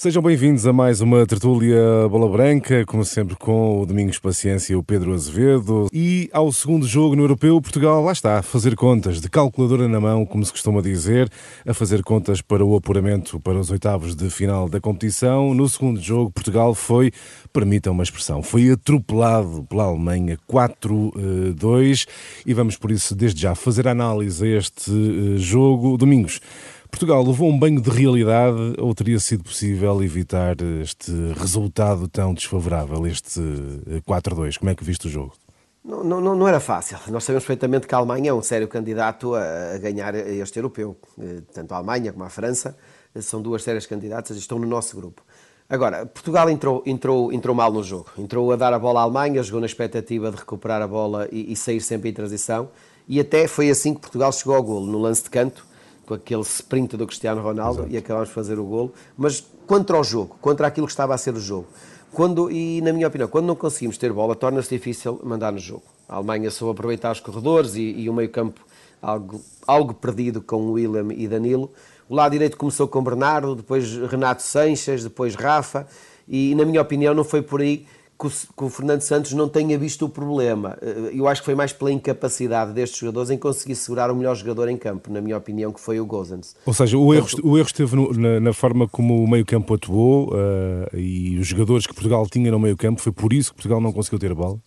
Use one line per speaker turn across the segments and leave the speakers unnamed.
Sejam bem-vindos a mais uma tertúlia Bola Branca, como sempre com o Domingos Paciência e o Pedro Azevedo. E ao segundo jogo no Europeu, Portugal lá está, a fazer contas, de calculadora na mão, como se costuma dizer, a fazer contas para o apuramento para os oitavos de final da competição. No segundo jogo, Portugal foi, permitam uma expressão, foi atropelado pela Alemanha 4-2 e vamos por isso desde já fazer análise a este eh, jogo. Domingos, Portugal levou um banho de realidade ou teria sido possível evitar este resultado tão desfavorável, este 4-2? Como é que viste o jogo?
Não, não, não, era fácil. Nós sabemos perfeitamente que a Alemanha é um sério candidato a, ganhar este europeu. Eh, tanto a Alemanha como a França eh, são duas sérias candidatas e estão no nosso grupo. Agora, Portugal entrou, entrou, entrou mal no jogo. Entrou a dar a bola à Alemanha, jogou na expectativa de recuperar a bola e, e sair sempre em transição. E até foi assim que Portugal chegou ao golo, no lance de canto, com aquele sprint do Cristiano Ronaldo Exato. e acabámos de fazer o golo. Mas contra o jogo, contra aquilo que estava a ser o jogo, quando, e na minha opinião, quando não conseguimos ter bola, torna-se difícil mandar no jogo. A Alemanha soube aproveitar os corredores e, e o meio-campo algo, algo perdido com o William e Danilo. O lado direito começou com Bernardo, depois Renato Sanches, depois Rafa, e na minha opinião não foi por aí que o, que o, Fernando Santos não tenha visto o problema. Eh, eu acho que foi mais pela incapacidade destes jogadores em conseguir segurar o melhor jogador em campo, na minha opinião, que foi o Gozens.
Ou seja, o erro, o erro esteve no, na, na, forma como o meio-campo atuou uh, e os jogadores que Portugal tinha no meio-campo, foi por isso que Portugal não conseguiu ter a bola?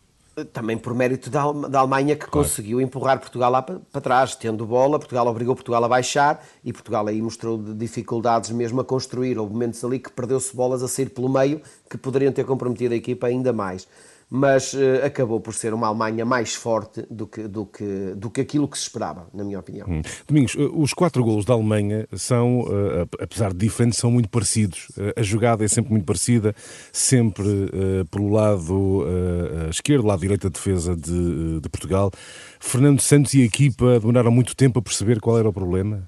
Também por mérito da, da Alemanha que claro. conseguiu empurrar Portugal lá para, para, trás, tendo bola, Portugal obrigou Portugal a baixar e Portugal aí mostrou dificuldades mesmo a construir. Houve momentos ali que perdeu-se bolas a sair pelo meio que poderiam ter comprometido a equipa ainda mais mas uh, acabou por ser uma Alemanha mais forte do que, do, que, do que aquilo que se esperava, na minha opinião. Hum.
Domingos, eh, os quatro golos da Alemanha são, uh, apesar de diferentes, são muito parecidos. Uh, a jogada é sempre muito parecida, sempre pelo lado esquerdo, lado direito da defesa de, de Portugal. Fernando Santos e a equipa demoraram muito tempo a perceber qual era o problema.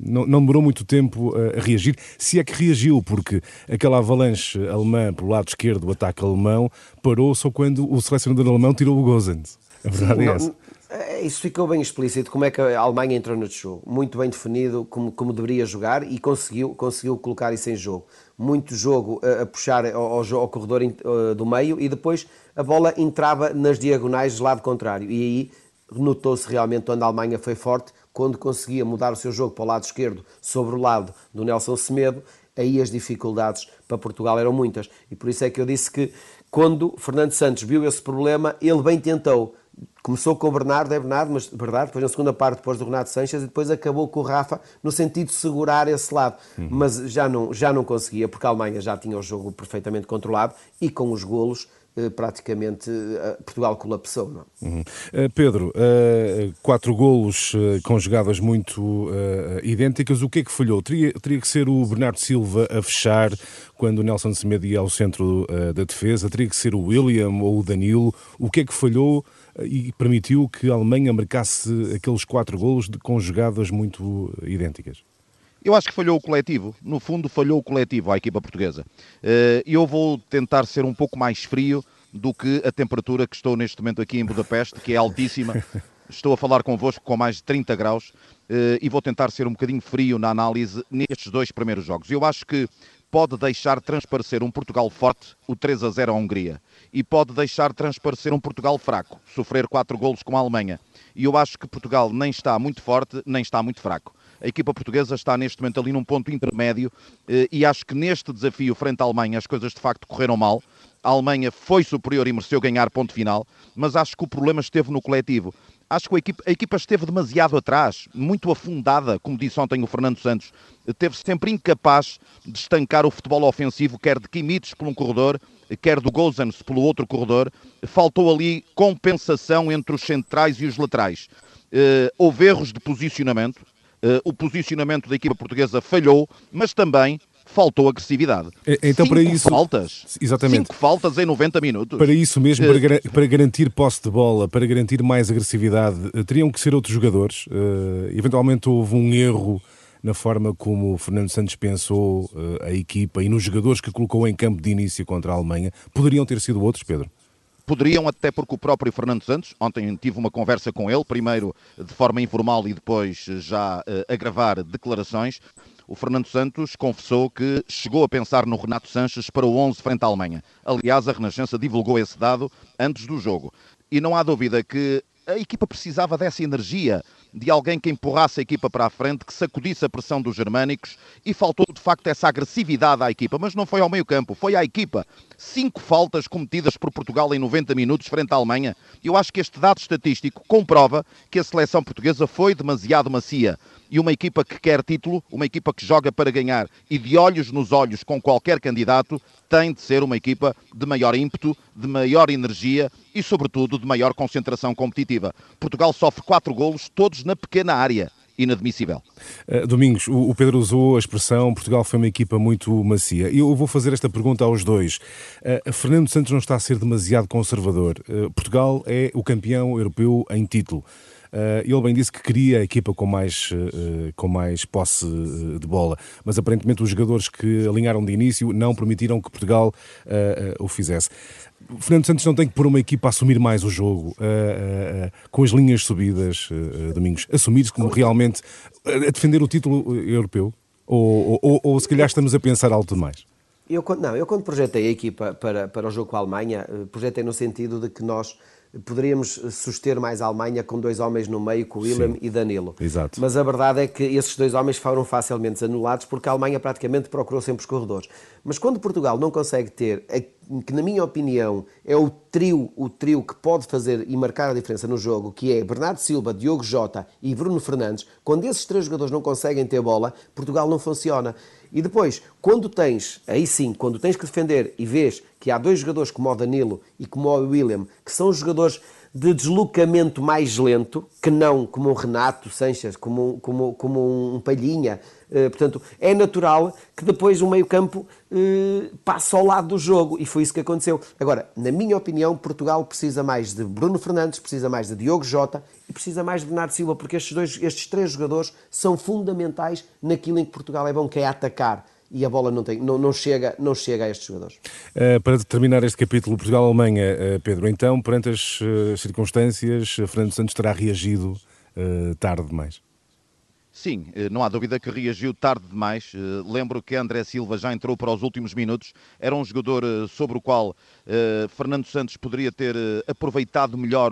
não, não demorou muito tempo a, a reagir, se é que reagiu, porque aquela avalanche alemã pelo lado esquerdo, o ataque alemão, parou só quando o selecionador alemão tirou o Gozens. A verdade Sim, é essa.
É, isso ficou bem explícito, como é que a Alemanha entrou no jogo. Muito bem definido como, como deveria jogar e conseguiu, conseguiu colocar isso em jogo. Muito jogo a, a puxar ao, ao, corredor in, uh, do meio e depois a bola entrava nas diagonais do lado contrário. E aí notou-se realmente onde a Alemanha foi forte, quando conseguia mudar o seu jogo para o lado esquerdo sobre o lado do Nelson Semedo, aí as dificuldades para Portugal eram muitas. E por isso é que eu disse que quando Fernando Santos viu esse problema, ele bem tentou. Começou com o Bernardo, é Bernardo, mas Bernardo, depois na segunda parte, depois do Renato Sanches, e depois acabou com o Rafa, no sentido de segurar esse lado. Uhum. Mas já não, já não conseguia, porque a Alemanha já tinha o jogo perfeitamente controlado e com os golos praticamente eh, Portugal colapsou. Não?
É? Uhum. Uh, Pedro, quatro golos com jogadas muito idênticas, o que é que falhou? Teria, teria que ser o Bernardo Silva a fechar quando o Nelson Semedo ia ao centro da defesa? Teria que ser o William ou o Danilo? O que é que falhou e permitiu que a Alemanha marcasse aqueles quatro golos com jogadas muito idênticas?
Eu acho que falhou o coletivo. No fundo, falhou o coletivo à equipa portuguesa. Eh, eu vou tentar ser um pouco mais frio do que a temperatura que estou neste momento aqui em Budapeste, que é altíssima. Estou a falar convosco com mais de 30 graus eh, e vou tentar ser um bocadinho frio na análise nestes dois primeiros jogos. Eu acho que pode deixar transparecer um Portugal forte, o 3 a 0 à Hungria, e pode deixar transparecer um Portugal fraco, sofrer quatro golos com a Alemanha. E eu acho que Portugal nem está muito forte, nem está muito fraco. A equipa portuguesa está neste momento ali num ponto intermédio eh, e acho que neste desafio frente à Alemanha as coisas de facto correram mal. A Alemanha foi superior e mereceu ganhar ponto final, mas acho que o problema esteve no coletivo. Acho que a equipa, a equipa esteve demasiado atrás, muito afundada, como disse ontem o Fernando Santos. Teve sempre incapaz de estancar o futebol ofensivo, quer de Kimites por um corredor, quer do Gozans pelo outro corredor. Faltou ali compensação entre os centrais e os laterais. Uh, houve erros de posicionamento, o posicionamento da equipa portuguesa falhou, mas também faltou agressividade.
Então,
Cinco
para isso.
faltas. Exatamente. Cinco faltas em 90 minutos.
Para isso mesmo, para, gar para garantir posse de bola, para garantir mais agressividade, uh, teriam que ser outros jogadores. Uh, eventualmente houve um erro na forma como o Fernando Santos pensou a equipa e nos jogadores que colocou em campo de início contra a Alemanha. Poderiam ter sido outros, Pedro?
Poderiam, até porque o próprio Fernando Santos, ontem tive uma conversa com ele, primeiro de forma informal e depois já uh, a gravar declarações. o Fernando Santos confessou que chegou a pensar no Renato Sanches para o 11 frente à Alemanha. Aliás, a Renascença divulgou esse dado antes do jogo. E não há dúvida que a equipa precisava dessa energia, de alguém que empurrasse a equipa para a frente, que sacudisse a pressão dos germânicos e faltou de facto essa agressividade à equipa, mas não foi ao meio campo, foi à equipa. Cinco faltas cometidas por Portugal em 90 minutos frente à Alemanha. Eu acho que este dado estatístico comprova que a seleção portuguesa foi demasiado macia e uma equipa que quer título, uma equipa que joga para ganhar e de olhos nos olhos com qualquer candidato, tem de ser uma equipa de maior ímpeto, de maior energia e, sobretudo, de maior concentração competitiva. Portugal sofre quatro golos, todos na pequena área inadmissível.
Uh, Domingos, o, Pedro usou a expressão Portugal foi uma equipa muito macia. Eu vou fazer esta pergunta aos dois. Uh, Fernando Santos não está a ser demasiado conservador. Uh, Portugal é o campeão europeu em título. Uh, ele bem disse que queria a equipa com mais, uh, com mais posse de bola, mas aparentemente os jogadores que alinharam de início não permitiram que Portugal uh, o fizesse. Fernando Santos não tem que pôr uma equipa a assumir mais o jogo, com as linhas subidas, Domingos, assumir-se como realmente a defender o título europeu? Ou, ou, ou, se calhar estamos a pensar algo demais?
Eu, não, eu quando projetei a equipa para, para o jogo com a Alemanha, projetei no sentido de que nós poderíamos suster mais a Alemanha com dois homens no meio, com Willem Sim, e Danilo.
Exato.
Mas a verdade é que esses dois homens foram facilmente anulados porque a Alemanha praticamente procurou sempre os corredores. Mas quando Portugal não consegue ter, que na minha opinião é o trio, o trio que pode fazer e marcar a diferença no jogo, que é Bernardo Silva, Diogo Jota e Bruno Fernandes, quando esses três jogadores não conseguem ter bola, Portugal não funciona. E depois, quando tens, aí sim, quando tens que defender e vês que há dois jogadores como o Danilo e como o William, que são jogadores de deslocamento mais lento, que não como um Renato Sanches, como, como, como um Palhinha. Uh, portanto, é natural que depois o meio-campo uh, passe ao lado do jogo e foi isso que aconteceu. Agora, na minha opinião, Portugal precisa mais de Bruno Fernandes, precisa mais de Diogo Jota e precisa mais de Bernardo Silva, porque estes, dois, estes três jogadores são fundamentais naquilo em que Portugal é bom, que é atacar e a bola não, tem, não, não, chega, não chega a estes jogadores.
Uh, para terminar este capítulo Portugal-Alemanha, uh, Pedro, então, perante as uh, circunstâncias, Fernando Santos terá reagido tarde demais?
Sim, não há dúvida que reagiu tarde demais. Lembro que André Silva já entrou para os últimos minutos. Era um jogador sobre o qual Fernando Santos poderia ter aproveitado melhor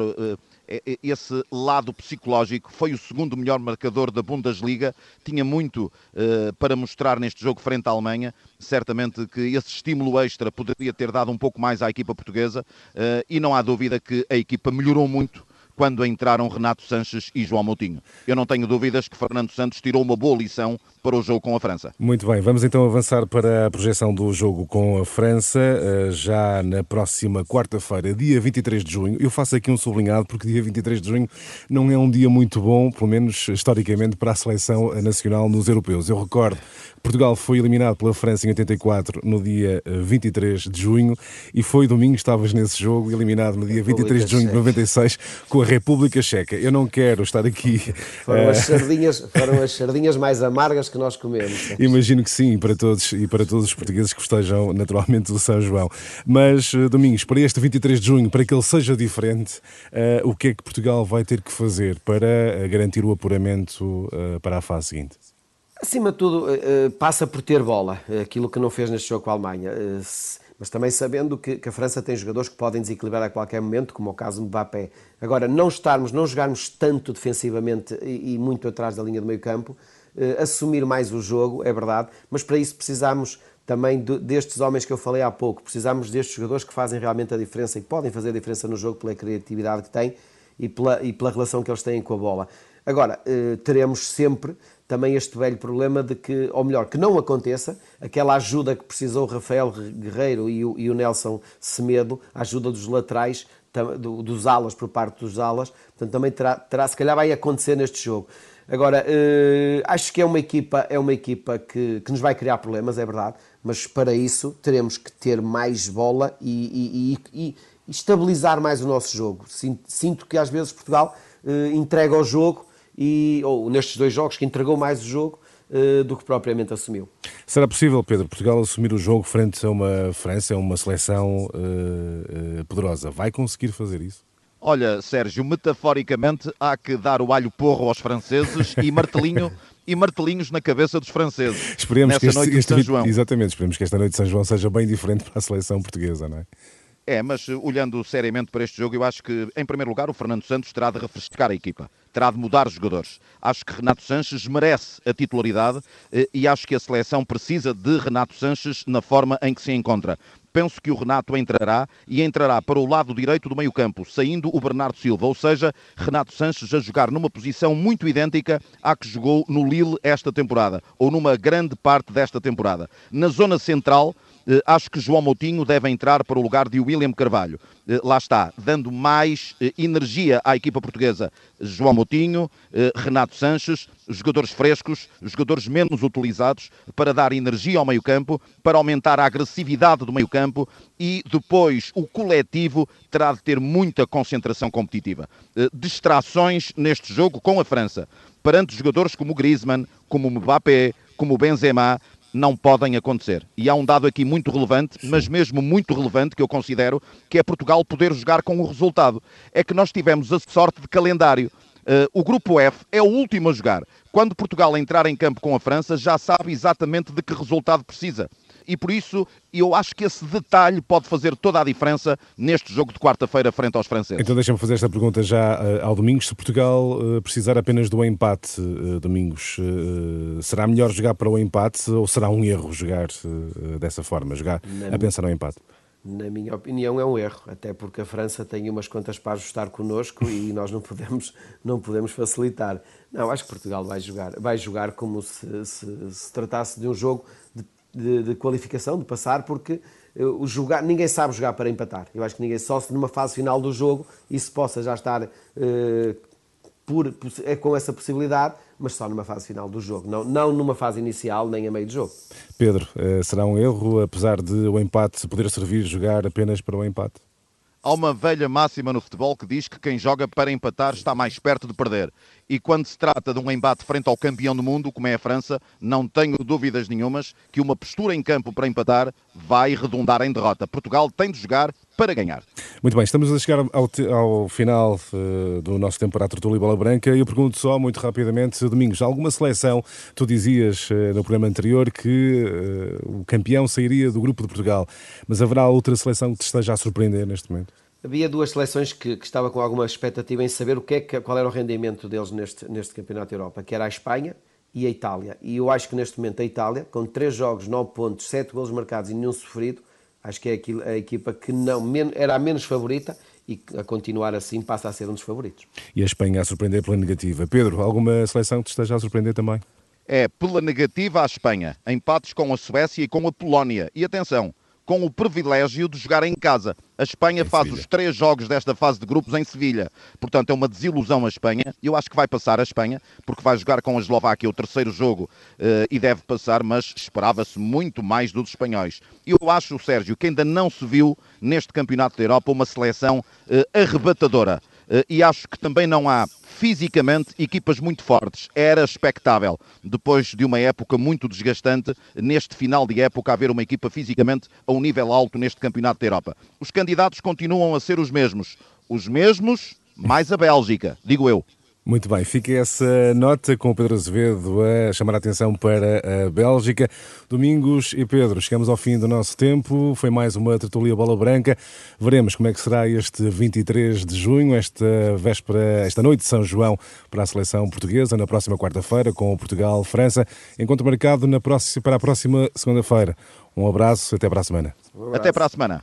esse lado psicológico. Foi o segundo melhor marcador da Bundesliga, tinha muito uh, para mostrar neste jogo frente à Alemanha. Certamente que esse estímulo extra poderia ter dado um pouco mais à equipa portuguesa uh, e não há dúvida que a equipa melhorou muito quando entraram Renato Sanches e João Moutinho. Eu não tenho dúvidas que Fernando Santos tirou uma boa lição para o jogo com a França.
Muito bem, vamos então avançar para a projeção do jogo com a França, eh, já na próxima quarta-feira, dia 23 de junho. Eu faço aqui um sublinhado porque dia 23 de junho não é um dia muito bom, pelo menos historicamente, para a seleção nacional nos europeus. Eu recordo Portugal foi eliminado pela França em 84 no dia 23 eh, de junho e foi domingo, estavas nesse jogo, eliminado no dia 23 de junho de 96 com a República Checa. Eu não quero estar aqui.
Foram, as, sardinhas, foram as sardinhas mais amargas que nós comemos.
Imagino que sim, para todos e para todos os portugueses que festejam naturalmente o São João. Mas, eh, Domingos, para este 23 de junho, para que ele seja diferente, uh, o que é que Portugal vai ter que fazer para garantir o apuramento uh, para a fase seguinte?
Acima de tudo, eh, eh, passa por ter bola, eh, aquilo que não fez neste jogo com a Alemanha. Mas também sabendo que, a França tem jogadores que podem desequilibrar a qualquer momento, como o caso de Mbappé. Agora, não estarmos, não jogarmos tanto defensivamente e, muito atrás da linha do meio campo, assumir mais o jogo, é verdade, mas para isso precisamos também destes homens que eu falei há pouco, precisamos destes jogadores que fazem realmente a diferença e podem fazer a diferença no jogo pela criatividade que têm e pela, e pela relação que eles têm com a bola. Agora, teremos sempre também este velho problema de que, ou melhor, que não aconteça aquela ajuda que precisou Rafael Guerreiro e o, e o Nelson Semedo, a ajuda dos laterais, dos alas, por parte dos alas, portanto também terá, terá se calhar vai acontecer neste jogo. Agora, eh, acho que é uma equipa, é uma equipa que, que nos vai criar problemas, é verdade, mas para isso teremos que ter mais bola e, e, e, e estabilizar mais o nosso jogo. Sinto, sinto que às vezes Portugal eh, entrega o jogo e, ou nestes dois jogos, que entregou mais o jogo uh, do que propriamente assumiu.
Será possível, Pedro, Portugal assumir o jogo frente a uma França, a uma seleção uh, uh, poderosa? Vai conseguir fazer isso?
Olha, Sérgio, metaforicamente há que dar o alho porro aos franceses e martelinho e martelinhos na cabeça dos franceses.
Esperemos que este, noite este, de São João. Exatamente, esperemos que esta noite de São João seja bem diferente para a seleção portuguesa, não é?
É, mas eh, olhando seriamente para este jogo, eu acho que, em primeiro lugar, o Fernando Santos terá de refrescar a equipa, terá de mudar os jogadores. Acho que Renato Sanches merece a titularidade eh, e acho que a seleção precisa de Renato Sanches na forma em que se encontra penso que o Renato entrará e entrará para o lado direito do meio-campo, saindo o Bernardo Silva, ou seja, Renato Sanches a jogar numa posição muito idêntica à que jogou no Lille esta temporada, ou numa grande parte desta temporada. Na zona central, acho que João Moutinho deve entrar para o lugar de William Carvalho. Eh, lá está, dando mais eh, energia à equipa portuguesa. João Moutinho, Renato Sanches, jogadores frescos, jogadores menos utilizados, para dar energia ao meio-campo, para aumentar a agressividade do meio-campo e depois o coletivo terá de ter muita concentração competitiva. Distrações neste jogo com a França, perante jogadores como Griezmann, como Mbappé, como Benzema, não podem acontecer. E há um dado aqui muito relevante, mas mesmo muito relevante, que eu considero, que é Portugal poder jogar com o resultado. É que nós tivemos a sorte de calendário. Uh, o grupo F é o último a jogar. Quando Portugal entrar em campo com a França, já sabe exatamente de que resultado precisa e por isso eu acho que esse detalhe pode fazer toda a diferença neste jogo de quarta-feira frente aos franceses.
Então deixa-me fazer esta pergunta já uh, ao Domingos. Se Portugal uh, precisar apenas do empate, uh, Domingos, será melhor jogar para o empate ou será um erro jogar dessa forma, jogar Na a pensar no empate?
Na minha opinião é um erro, até porque a França tem umas contas para ajustar connosco e nós não podemos, não podemos facilitar. Não, acho que Portugal vai jogar, vai jogar como se, se, se tratasse de um jogo de de, qualificação, de passar, porque eh, o jogar, ninguém sabe jogar para empatar. Eu acho que ninguém, só se numa fase final do jogo, isso possa já estar uh, por, é com essa possibilidade, mas só numa fase final do jogo, não, não numa fase inicial nem a meio do jogo.
Pedro, uh, será um erro, apesar de o empate poder servir jogar apenas para o empate?
Há uma velha máxima no futebol que diz que quem joga para empatar está mais perto de perder. E quando se trata de um embate frente ao campeão do mundo, como é a França, não tenho dúvidas nenhumas que uma postura em campo para empatar vai redundar em derrota. Portugal tem de jogar para ganhar.
Muito bem, estamos a chegar ao, ao final uh, do nosso tempo para a Tertúlia Bola Branca. Eu pergunto só, muito rapidamente, Domingos, alguma seleção, tu dizias uh, no programa anterior que uh, o campeão sairia do grupo de Portugal, mas haverá outra seleção que te esteja a surpreender neste momento?
Havia duas seleções que, que estava com alguma expectativa em saber o que é que, qual era o rendimento deles neste, neste Campeonato da Europa, que era a Espanha e a Itália. E eu acho que neste momento a Itália, com 3 jogos, 9 pontos, 7 golos marcados e nenhum sofrido, acho que é a equipa que não, era a menos favorita e a continuar assim passa a ser um dos favoritos.
E a Espanha a surpreender pela negativa. Pedro, alguma seleção que te esteja a surpreender também?
É, pela negativa a Espanha, empates com a Suécia e com a Polónia. E atenção, com o privilégio de jogar em casa. A Espanha em faz Sevilha. os três jogos desta fase de grupos em Sevilha. Portanto, é uma desilusão a Espanha. Eu acho que vai passar a Espanha, porque vai jogar com a Eslováquia o terceiro jogo uh, e deve passar, mas esperava-se muito mais dos espanhóis. Eu acho, Sérgio, que ainda não se viu neste Campeonato da Europa uma seleção uh, arrebatadora. Uh, e acho que também não há fisicamente equipas muito fortes. Era expectável, depois de uma época muito desgastante, neste final de época, haver uma equipa fisicamente a um nível alto neste Campeonato da Europa. Os candidatos continuam a ser os mesmos. Os mesmos, mais a Bélgica, digo eu.
Muito bem, fica essa nota com o Pedro Azevedo a chamar a atenção para a Bélgica. Domingos e Pedro, chegamos ao fim do nosso tempo. Foi mais uma tertulia bola branca. Veremos como é que será este 23 de junho, esta véspera, esta noite de São João para a seleção portuguesa, na próxima quarta-feira, com Portugal-França. Encontro marcado na próxima, para a próxima segunda-feira. Um abraço, até para a semana.
Um até para a semana.